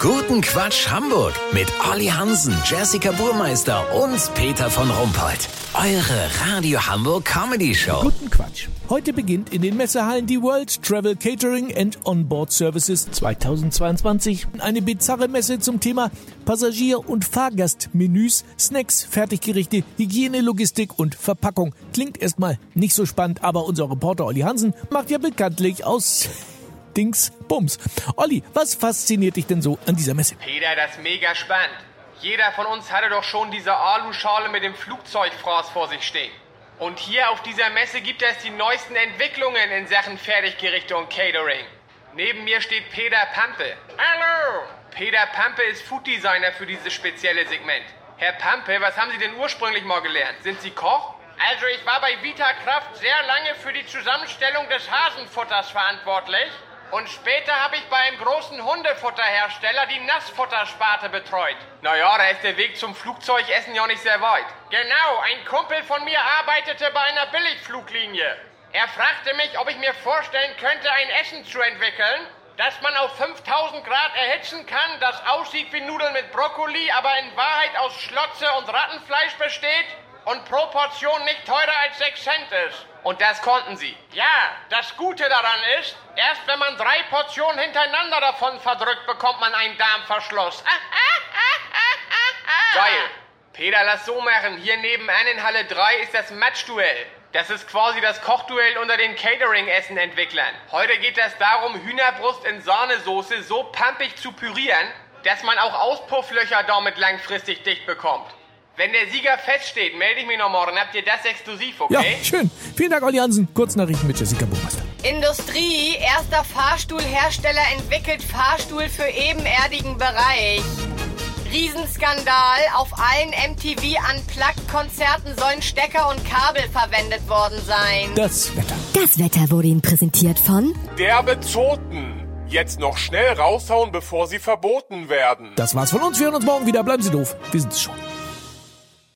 Guten Quatsch Hamburg mit Olli Hansen, Jessica Burmeister und Peter von Rumpold. Eure Radio Hamburg Comedy Show. Guten Quatsch. Heute beginnt in den Messehallen die World Travel Catering and Onboard Services 2022. Eine bizarre Messe zum Thema Passagier- und Fahrgastmenüs, Snacks, Fertiggerichte, Hygiene, Logistik und Verpackung. Klingt erstmal nicht so spannend, aber unser Reporter Olli Hansen macht ja bekanntlich aus Dings Bums. Olli, was fasziniert dich denn so an dieser Messe? Peter, das ist mega spannend. Jeder von uns hatte doch schon diese Aluschale mit dem Flugzeugfraß vor sich stehen. Und hier auf dieser Messe gibt es die neuesten Entwicklungen in Sachen Fertiggerichte und Catering. Neben mir steht Peter Pampe. Hallo! Peter Pampe ist Food Designer für dieses spezielle Segment. Herr Pampe, was haben Sie denn ursprünglich mal gelernt? Sind Sie Koch? Also ich war bei Vita Kraft sehr lange für die Zusammenstellung des Hasenfutters verantwortlich. Und später habe ich bei einem großen Hundefutterhersteller die Nassfuttersparte betreut. Naja, da ist der Weg zum Flugzeugessen ja nicht sehr weit. Genau, ein Kumpel von mir arbeitete bei einer Billigfluglinie. Er fragte mich, ob ich mir vorstellen könnte, ein Essen zu entwickeln, das man auf 5000 Grad erhitzen kann, das aussieht wie Nudeln mit Brokkoli, aber in Wahrheit aus Schlotze und Rattenfleisch besteht und pro Portion nicht teurer als 6 Cent ist. Und das konnten sie. Ja, das Gute daran ist, erst wenn man drei Portionen hintereinander davon verdrückt, bekommt man einen Darmverschluss. Geil. Peter, lass so machen. Hier nebenan in Halle 3 ist das Matchduell. Das ist quasi das Kochduell unter den Catering-Essen-Entwicklern. Heute geht es darum, Hühnerbrust in Sahnesoße so pampig zu pürieren, dass man auch Auspufflöcher damit langfristig dicht bekommt. Wenn der Sieger feststeht, melde ich mich noch morgen. Habt ihr das exklusiv, okay? Ja, schön. Vielen Dank, Olli Hansen. Kurznachrichten mit Jessica Burmeister. Industrie, erster Fahrstuhlhersteller entwickelt Fahrstuhl für ebenerdigen Bereich. Riesenskandal, auf allen MTV Unplugged-Konzerten sollen Stecker und Kabel verwendet worden sein. Das Wetter. Das Wetter wurde Ihnen präsentiert von Derbe Zoten. Jetzt noch schnell raushauen, bevor sie verboten werden. Das war's von uns. Wir hören uns morgen wieder. Bleiben Sie doof. Wir sind's schon.